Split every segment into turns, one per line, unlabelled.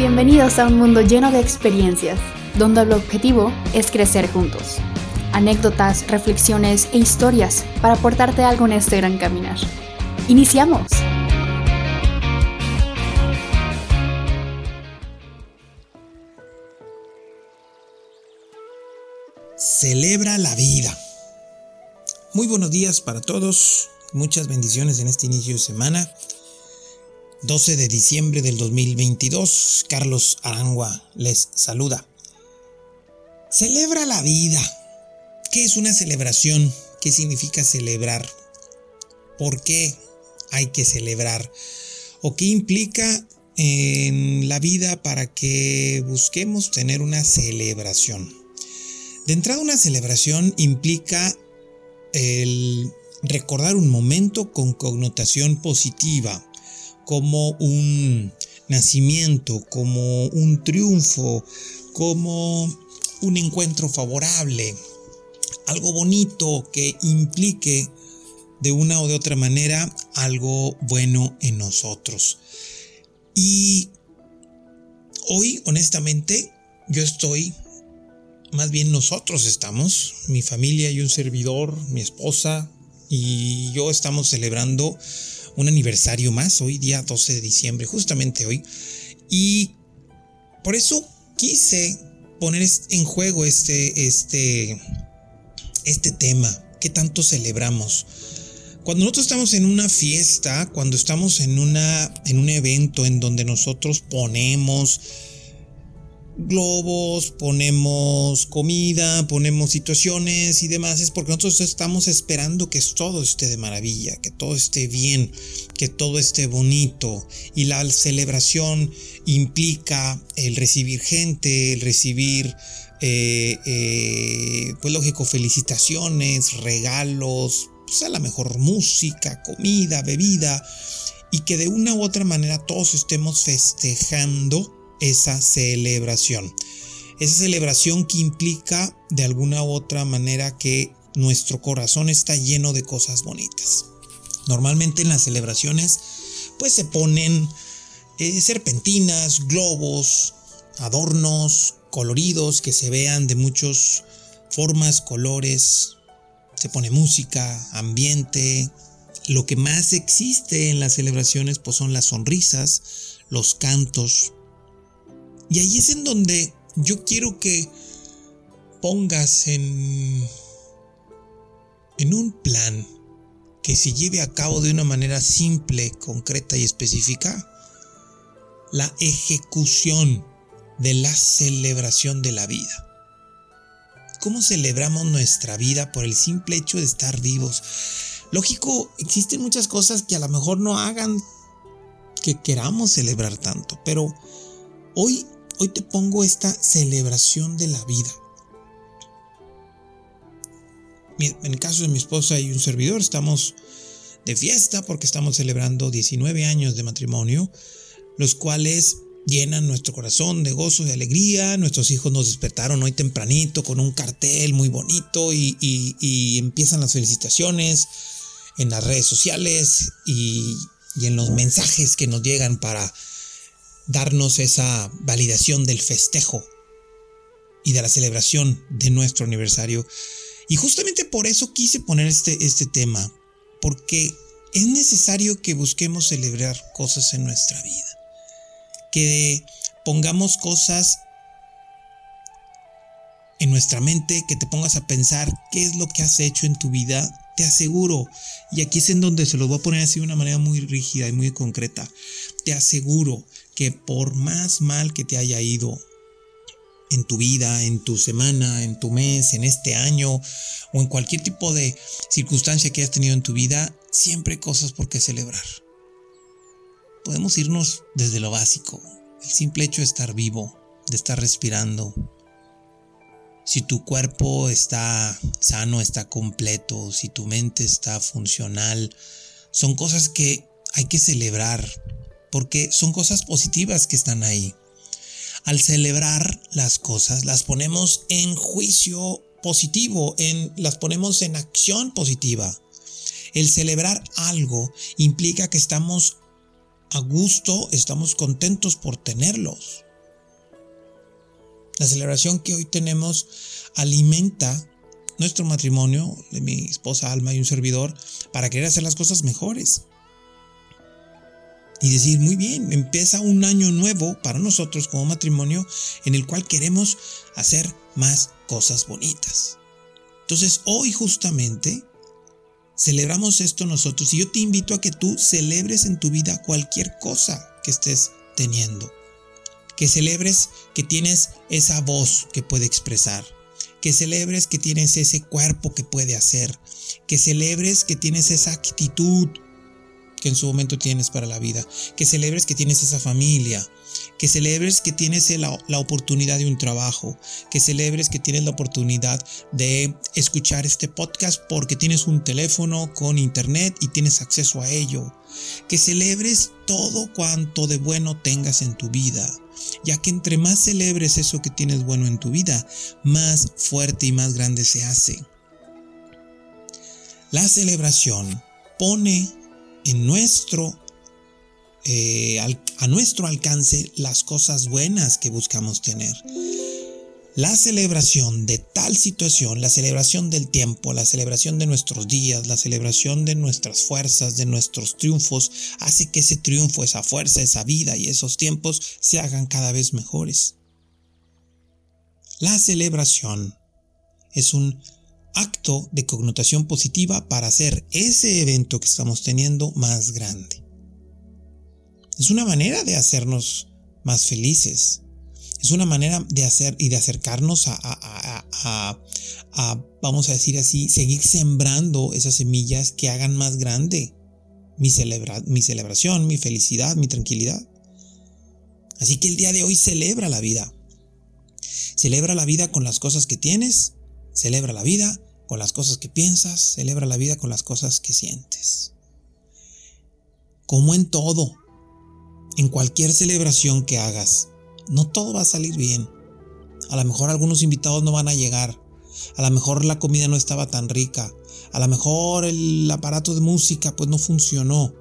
Bienvenidos a un mundo lleno de experiencias, donde el objetivo es crecer juntos. Anécdotas, reflexiones e historias para aportarte algo en este gran caminar. ¡Iniciamos!
Celebra la vida. Muy buenos días para todos, muchas bendiciones en este inicio de semana. 12 de diciembre del 2022, Carlos Arangua les saluda. Celebra la vida. ¿Qué es una celebración? ¿Qué significa celebrar? ¿Por qué hay que celebrar? ¿O qué implica en la vida para que busquemos tener una celebración? De entrada, una celebración implica el recordar un momento con connotación positiva como un nacimiento, como un triunfo, como un encuentro favorable, algo bonito que implique de una o de otra manera algo bueno en nosotros. Y hoy, honestamente, yo estoy, más bien nosotros estamos, mi familia y un servidor, mi esposa y yo estamos celebrando un aniversario más, hoy día 12 de diciembre, justamente hoy. Y por eso quise poner en juego este, este, este tema que tanto celebramos. Cuando nosotros estamos en una fiesta, cuando estamos en, una, en un evento en donde nosotros ponemos globos, ponemos comida, ponemos situaciones y demás, es porque nosotros estamos esperando que todo esté de maravilla, que todo esté bien, que todo esté bonito. Y la celebración implica el recibir gente, el recibir, eh, eh, pues lógico, felicitaciones, regalos, pues a la mejor música, comida, bebida, y que de una u otra manera todos estemos festejando esa celebración. Esa celebración que implica de alguna u otra manera que nuestro corazón está lleno de cosas bonitas. Normalmente en las celebraciones pues se ponen eh, serpentinas, globos, adornos coloridos que se vean de muchas formas, colores. Se pone música, ambiente. Lo que más existe en las celebraciones pues son las sonrisas, los cantos, y ahí es en donde yo quiero que pongas en, en un plan que se lleve a cabo de una manera simple, concreta y específica la ejecución de la celebración de la vida. ¿Cómo celebramos nuestra vida por el simple hecho de estar vivos? Lógico, existen muchas cosas que a lo mejor no hagan que queramos celebrar tanto, pero hoy Hoy te pongo esta celebración de la vida. En el caso de mi esposa y un servidor, estamos de fiesta porque estamos celebrando 19 años de matrimonio, los cuales llenan nuestro corazón de gozo y alegría. Nuestros hijos nos despertaron hoy tempranito con un cartel muy bonito y, empiezan las felicitaciones en las redes sociales y en los mensajes que nos llegan para darnos esa validación del festejo y de la celebración de nuestro aniversario. Y justamente por eso quise poner este, este tema, porque es necesario que busquemos celebrar cosas en nuestra vida, que pongamos cosas en nuestra mente, que te pongas a pensar qué es lo que has hecho en tu vida, te aseguro, y aquí es en donde se los voy a poner así de una manera muy rígida y muy concreta, te aseguro que por más mal que te haya ido en tu vida, en tu semana, en tu mes, en este año o en cualquier tipo de circunstancia que hayas tenido en tu vida, siempre hay cosas por qué celebrar. Podemos irnos desde lo básico, el simple hecho de estar vivo, de estar respirando. Si tu cuerpo está sano, está completo, si tu mente está funcional, son cosas que hay que celebrar porque son cosas positivas que están ahí. Al celebrar las cosas, las ponemos en juicio positivo, en, las ponemos en acción positiva. El celebrar algo implica que estamos a gusto, estamos contentos por tenerlos. La celebración que hoy tenemos alimenta nuestro matrimonio de mi esposa Alma y un servidor para querer hacer las cosas mejores. Y decir, muy bien, empieza un año nuevo para nosotros como matrimonio en el cual queremos hacer más cosas bonitas. Entonces hoy justamente celebramos esto nosotros y yo te invito a que tú celebres en tu vida cualquier cosa que estés teniendo. Que celebres que tienes esa voz que puede expresar. Que celebres que tienes ese cuerpo que puede hacer. Que celebres que tienes esa actitud que en su momento tienes para la vida. Que celebres que tienes esa familia. Que celebres que tienes la, la, oportunidad de un trabajo. Que celebres que tienes la oportunidad de escuchar este podcast porque tienes un teléfono con internet y tienes acceso a ello. Que celebres todo cuanto de bueno tengas en tu vida ya que entre más celebres eso que tienes bueno en tu vida, más fuerte y más grande se hace. La celebración pone en nuestro, eh, a nuestro alcance las cosas buenas que buscamos tener. La celebración de tal situación, la celebración del tiempo, la celebración de nuestros días, la celebración de nuestras fuerzas, de nuestros triunfos, hace que ese triunfo, esa fuerza, esa vida y esos tiempos se hagan cada vez mejores. La celebración es un acto de connotación positiva para hacer ese evento que estamos teniendo más grande. Es una manera de hacernos más felices, es una manera de hacer y de acercarnos a, vamos a decir así, seguir sembrando esas semillas que hagan más grande mi, mi celebración, mi felicidad, mi tranquilidad. Así que el día de hoy celebra la vida. Celebra la vida con las cosas que tienes, celebra la vida con las cosas que piensas, celebra la vida con las cosas que sientes. Como en todo, en cualquier celebración que hagas, no todo va a salir bien. A lo mejor algunos invitados no van a llegar. A lo mejor la comida no estaba tan rica. A lo mejor el aparato de música pues no funcionó.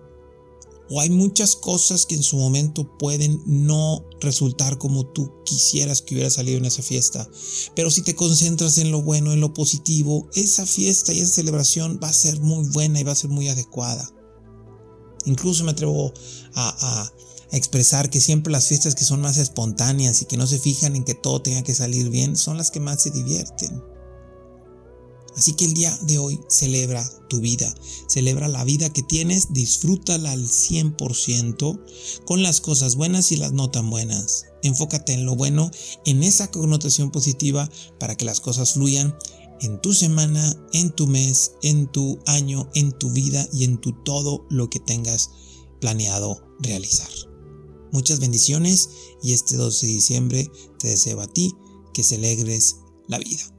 O hay muchas cosas que en su momento pueden no resultar como tú quisieras que hubiera salido en esa fiesta. Pero si te concentras en lo bueno, en lo positivo, esa fiesta y esa celebración va a ser muy buena y va a ser muy adecuada. Incluso me atrevo a, a expresar que siempre las fiestas que son más espontáneas y que no se fijan en que todo tenga que salir bien son las que más se divierten. Así que el día de hoy celebra tu vida, celebra la vida que tienes, disfrútala al 100% con las cosas buenas y las no tan buenas. Enfócate en lo bueno, en esa connotación positiva para que las cosas fluyan en tu semana, en tu mes, en tu año, en tu vida y en tu todo lo que tengas planeado realizar. Muchas bendiciones y este 12 de diciembre te deseo a ti que celebres la vida.